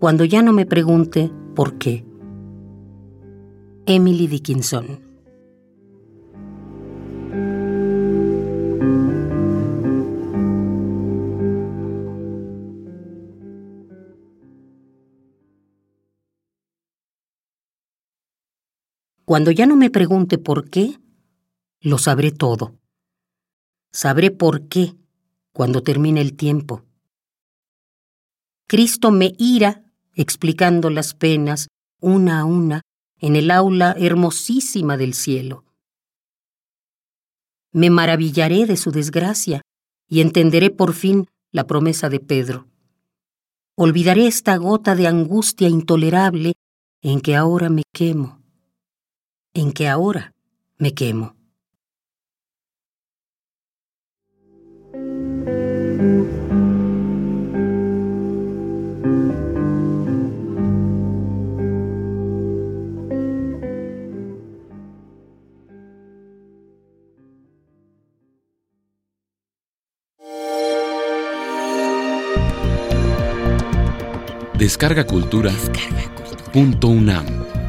cuando ya no me pregunte por qué. Emily Dickinson Cuando ya no me pregunte por qué, lo sabré todo. Sabré por qué cuando termine el tiempo. Cristo me irá explicando las penas una a una en el aula hermosísima del cielo. Me maravillaré de su desgracia y entenderé por fin la promesa de Pedro. Olvidaré esta gota de angustia intolerable en que ahora me quemo en que ahora me quemo. Descarga Cultura. Descarga cultura. Punto UNAM.